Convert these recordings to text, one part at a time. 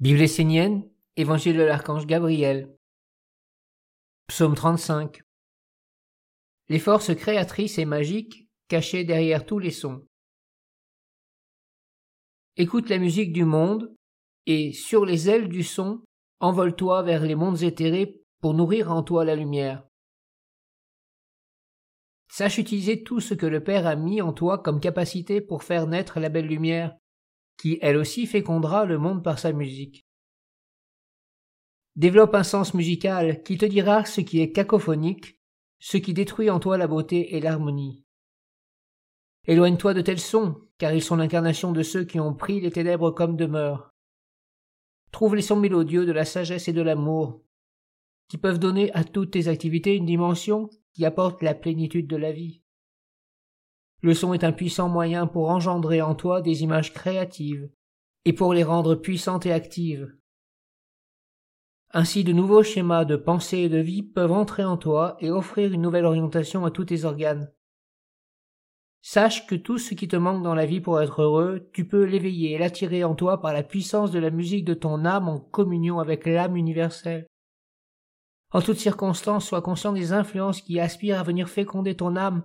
Bible essénienne, Évangile de l'archange Gabriel. Psaume 35. Les forces créatrices et magiques cachées derrière tous les sons. Écoute la musique du monde, et sur les ailes du son, envole-toi vers les mondes éthérés pour nourrir en toi la lumière. Sache utiliser tout ce que le Père a mis en toi comme capacité pour faire naître la belle lumière, qui elle aussi fécondera le monde par sa musique. Développe un sens musical qui te dira ce qui est cacophonique, ce qui détruit en toi la beauté et l'harmonie. Éloigne-toi de tels sons, car ils sont l'incarnation de ceux qui ont pris les ténèbres comme demeure. Trouve les sons mélodieux de la sagesse et de l'amour, qui peuvent donner à toutes tes activités une dimension qui apporte la plénitude de la vie. Le son est un puissant moyen pour engendrer en toi des images créatives et pour les rendre puissantes et actives. Ainsi de nouveaux schémas de pensée et de vie peuvent entrer en toi et offrir une nouvelle orientation à tous tes organes. Sache que tout ce qui te manque dans la vie pour être heureux, tu peux l'éveiller et l'attirer en toi par la puissance de la musique de ton âme en communion avec l'âme universelle. En toutes circonstances, sois conscient des influences qui aspirent à venir féconder ton âme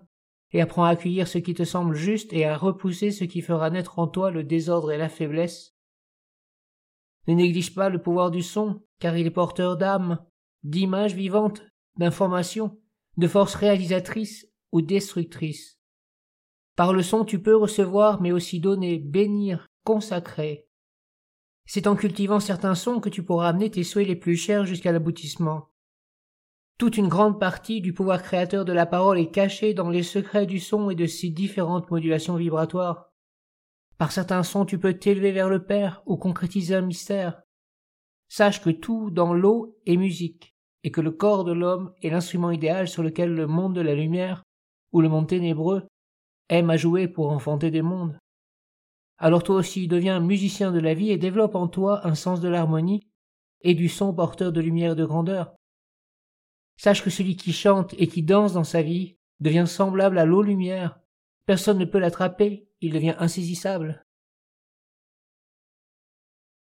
et apprends à accueillir ce qui te semble juste et à repousser ce qui fera naître en toi le désordre et la faiblesse. Ne néglige pas le pouvoir du son, car il est porteur d'âme, d'images vivantes, d'informations, de forces réalisatrices ou destructrices. Par le son tu peux recevoir mais aussi donner, bénir, consacrer. C'est en cultivant certains sons que tu pourras amener tes souhaits les plus chers jusqu'à l'aboutissement. Toute une grande partie du pouvoir créateur de la parole est cachée dans les secrets du son et de ses différentes modulations vibratoires. Par certains sons tu peux t'élever vers le Père ou concrétiser un mystère. Sache que tout dans l'eau est musique, et que le corps de l'homme est l'instrument idéal sur lequel le monde de la lumière, ou le monde ténébreux, aime à jouer pour enfanter des mondes. Alors toi aussi deviens musicien de la vie et développe en toi un sens de l'harmonie et du son porteur de lumière et de grandeur. Sache que celui qui chante et qui danse dans sa vie devient semblable à l'eau lumière. Personne ne peut l'attraper, il devient insaisissable.